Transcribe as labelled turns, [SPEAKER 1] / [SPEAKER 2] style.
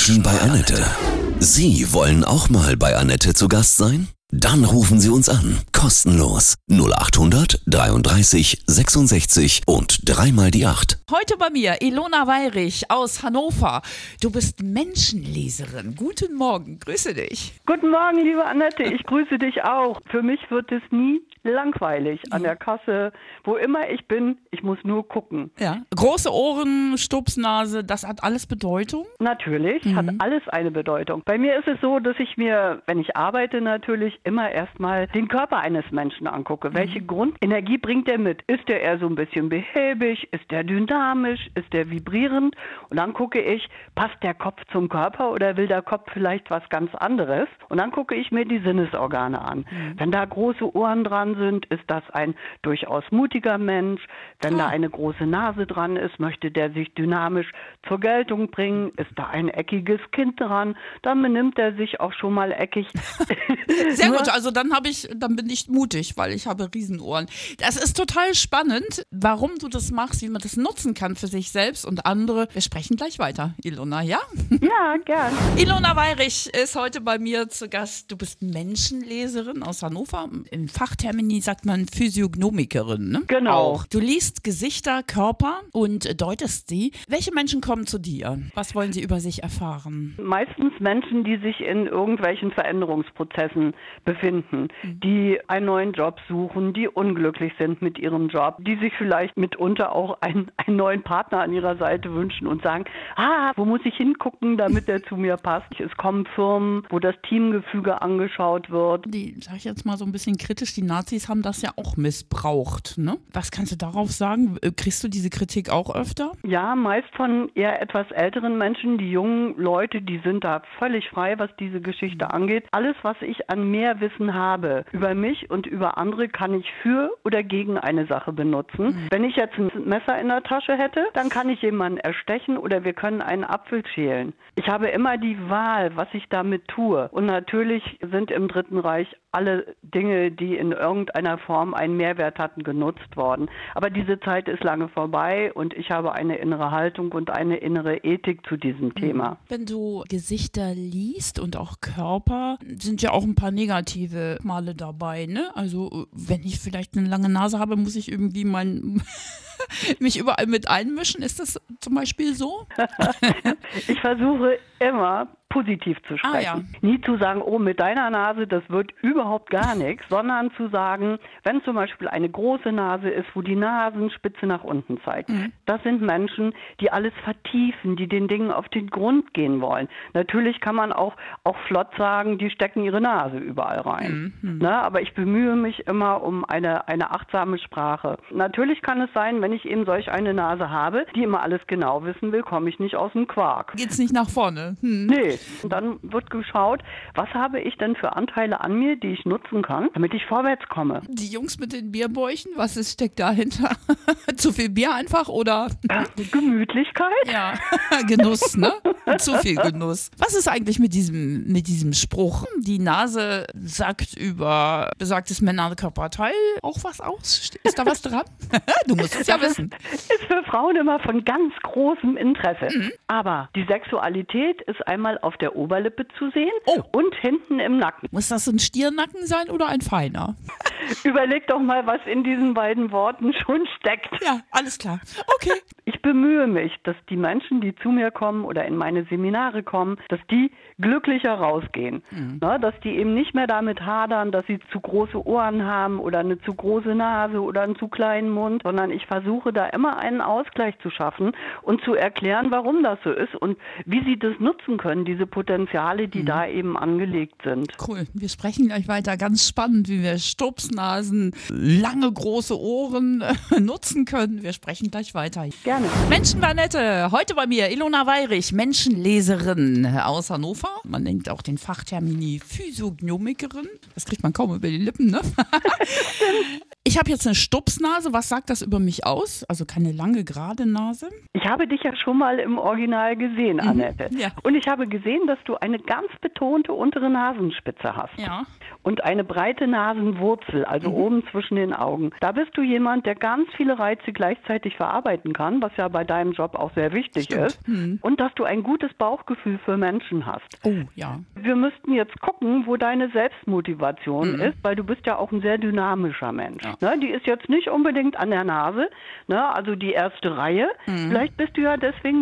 [SPEAKER 1] Menschen bei Annette. Sie wollen auch mal bei Annette zu Gast sein? Dann rufen Sie uns an. Kostenlos. 0800 33 66 und dreimal die 8.
[SPEAKER 2] Heute bei mir Ilona Weirich aus Hannover. Du bist Menschenleserin. Guten Morgen, grüße dich.
[SPEAKER 3] Guten Morgen, liebe Annette. Ich grüße dich auch. Für mich wird es nie langweilig an der Kasse, wo immer ich bin. Ich muss nur gucken.
[SPEAKER 2] Ja. Große Ohren, Stupsnase, das hat alles Bedeutung?
[SPEAKER 3] Natürlich, hat alles eine Bedeutung. Bei mir ist es so, dass ich mir, wenn ich arbeite, natürlich immer erstmal den Körper eines Menschen angucke. Welche Grundenergie bringt er mit? Ist er eher so ein bisschen behäbig? Ist er dynamisch? Ist er vibrierend? Und dann gucke ich, passt der Kopf zum Körper oder will der Kopf vielleicht was ganz anderes? Und dann gucke ich mir die Sinnesorgane an. Wenn da große Ohren dran sind, ist das ein durchaus mutiger Mensch. Wenn da eine große Nase dran ist, möchte der sich dynamisch zur Geltung bringen. Ist da ein eckiges Kind dran, dann benimmt er sich auch schon mal eckig.
[SPEAKER 2] Sehr gut, also dann habe ich, dann bin ich mutig, weil ich habe Riesenohren. Das ist total spannend, warum du das machst, wie man das nutzen kann für sich selbst und andere. Wir sprechen gleich weiter, Ilona, ja?
[SPEAKER 3] ja, gern.
[SPEAKER 2] Ilona Weirich ist heute bei mir zu Gast. Du bist Menschenleserin aus Hannover. Im Fachtermini sagt man Physiognomikerin, ne?
[SPEAKER 3] Genau.
[SPEAKER 2] Auch. Du liest Gesichter, Körper und deutest sie. Welche Menschen kommen zu dir? Was wollen sie über sich erfahren?
[SPEAKER 3] Meistens Menschen, die sich in irgendwelchen Veränderungsprozessen befinden, die einen neuen Job suchen, die unglücklich sind mit ihrem Job, die sich vielleicht mitunter auch einen, einen neuen Partner an ihrer Seite wünschen und sagen, ah, wo muss ich hingucken, damit der zu mir passt? Es kommen Firmen, wo das Teamgefüge angeschaut wird.
[SPEAKER 2] Die, sag ich jetzt mal so ein bisschen kritisch, die Nazis haben das ja auch missbraucht. Ne? Was kannst du darauf sagen? Äh, Kriegst du diese Kritik auch öfter?
[SPEAKER 3] Ja, meist von eher etwas älteren Menschen. Die jungen Leute, die sind da völlig frei, was diese Geschichte angeht. Alles, was ich an Mehrwissen habe über mich und über andere, kann ich für oder gegen eine Sache benutzen. Wenn ich jetzt ein Messer in der Tasche hätte, dann kann ich jemanden erstechen oder wir können einen Apfel schälen. Ich habe immer die Wahl, was ich damit tue. Und natürlich sind im Dritten Reich alle Dinge, die in irgendeiner Form einen Mehrwert hatten, genutzt worden. Aber diese Zeit ist lange vorbei und ich habe eine innere Haltung und eine innere Ethik zu diesem Thema.
[SPEAKER 2] Wenn du Gesichter liest und auch Körper, sind ja auch ein paar negative Male dabei. Ne? Also äh, wenn ich vielleicht eine lange Nase habe, muss ich irgendwie mein mich überall mit einmischen. Ist das zum Beispiel so?
[SPEAKER 3] Ich versuche immer positiv zu sprechen.
[SPEAKER 2] Ah, ja.
[SPEAKER 3] Nie zu sagen, oh, mit deiner Nase, das wird überhaupt gar nichts, sondern zu sagen, wenn zum Beispiel eine große Nase ist, wo die Nasenspitze nach unten zeigt,
[SPEAKER 2] Mhm.
[SPEAKER 3] das sind Menschen, die alles vertiefen, die den Dingen auf den Grund gehen wollen. Natürlich kann man auch, auch flott sagen, die stecken ihre Nase überall rein.
[SPEAKER 2] Mhm.
[SPEAKER 3] Ne? Aber ich bemühe mich immer um eine, eine achtsame Sprache. Natürlich kann es sein, wenn ich eben solch eine Nase habe, die immer alles genau wissen will, komme ich nicht aus dem Quark.
[SPEAKER 2] Geht's nicht nach vorne? Hm.
[SPEAKER 3] Nee, und dann wird geschaut, was habe ich denn für Anteile an mir, die ich nutzen kann, damit ich vorwärts komme.
[SPEAKER 2] Die Jungs mit den Bierbäuchen, was ist, steckt dahinter? Zu viel Bier einfach oder?
[SPEAKER 3] Gemütlichkeit?
[SPEAKER 2] Ja, Genuss, ne? Zu viel Genuss. Was ist eigentlich mit diesem, mit diesem Spruch? Die Nase sagt über besagtes Männerkörperteil auch was aus? Ist da was dran? Du musst es ja wissen.
[SPEAKER 3] Ist für Frauen immer von ganz großem Interesse.
[SPEAKER 2] Mhm.
[SPEAKER 3] Aber die Sexualität ist einmal auf der Oberlippe zu sehen
[SPEAKER 2] Oh.
[SPEAKER 3] und hinten im Nacken.
[SPEAKER 2] Muss das ein Stiernacken sein oder ein feiner?
[SPEAKER 3] Überleg doch mal, was in diesen beiden Worten schon steckt.
[SPEAKER 2] Ja, alles klar. Okay.
[SPEAKER 3] Ich bemühe mich, dass die Menschen, die zu mir kommen oder in meine Seminare kommen, dass die glücklicher rausgehen. Na, dass die eben nicht mehr damit hadern, dass sie zu große Ohren haben oder eine zu große Nase oder einen zu kleinen Mund, sondern ich versuche da immer einen Ausgleich zu schaffen und zu erklären, warum das so ist und wie sie das nutzen können, diese Potenziale, die da eben angelegt sind.
[SPEAKER 2] Cool. Wir sprechen gleich weiter. Ganz spannend, wie wir Stupsnasen, lange große Ohren nutzen können. Wir sprechen gleich weiter.
[SPEAKER 3] Gerne.
[SPEAKER 2] Menschenbanette, heute bei mir Ilona Weirich, Menschenleserin aus Hannover. Man nennt auch den Fachtermini Physiognomikerin. Das kriegt man kaum über die Lippen, ne? Ich habe jetzt eine Stupsnase. Was sagt das über mich aus? Also keine lange, gerade Nase.
[SPEAKER 3] Ich habe dich ja schon mal im Original gesehen,
[SPEAKER 2] Mhm.
[SPEAKER 3] Annette.
[SPEAKER 2] Ja.
[SPEAKER 3] Und ich habe gesehen, dass du eine ganz betonte untere Nasenspitze hast.
[SPEAKER 2] Ja.
[SPEAKER 3] Und eine breite Nasenwurzel, also
[SPEAKER 2] Mhm.
[SPEAKER 3] oben zwischen den Augen. Da bist du jemand, der ganz viele Reize gleichzeitig verarbeiten kann, was ja bei deinem Job auch sehr wichtig
[SPEAKER 2] Stimmt. Mhm.
[SPEAKER 3] ist. Und dass du ein gutes Bauchgefühl für Menschen hast.
[SPEAKER 2] Oh, ja.
[SPEAKER 3] Wir müssten jetzt gucken, wo deine Selbstmotivation
[SPEAKER 2] Mhm.
[SPEAKER 3] ist, weil du bist ja auch ein sehr dynamischer Mensch. Ne, die ist jetzt nicht unbedingt an der Nase, ne, also die erste Reihe.
[SPEAKER 2] Mhm.
[SPEAKER 3] Vielleicht bist du ja deswegen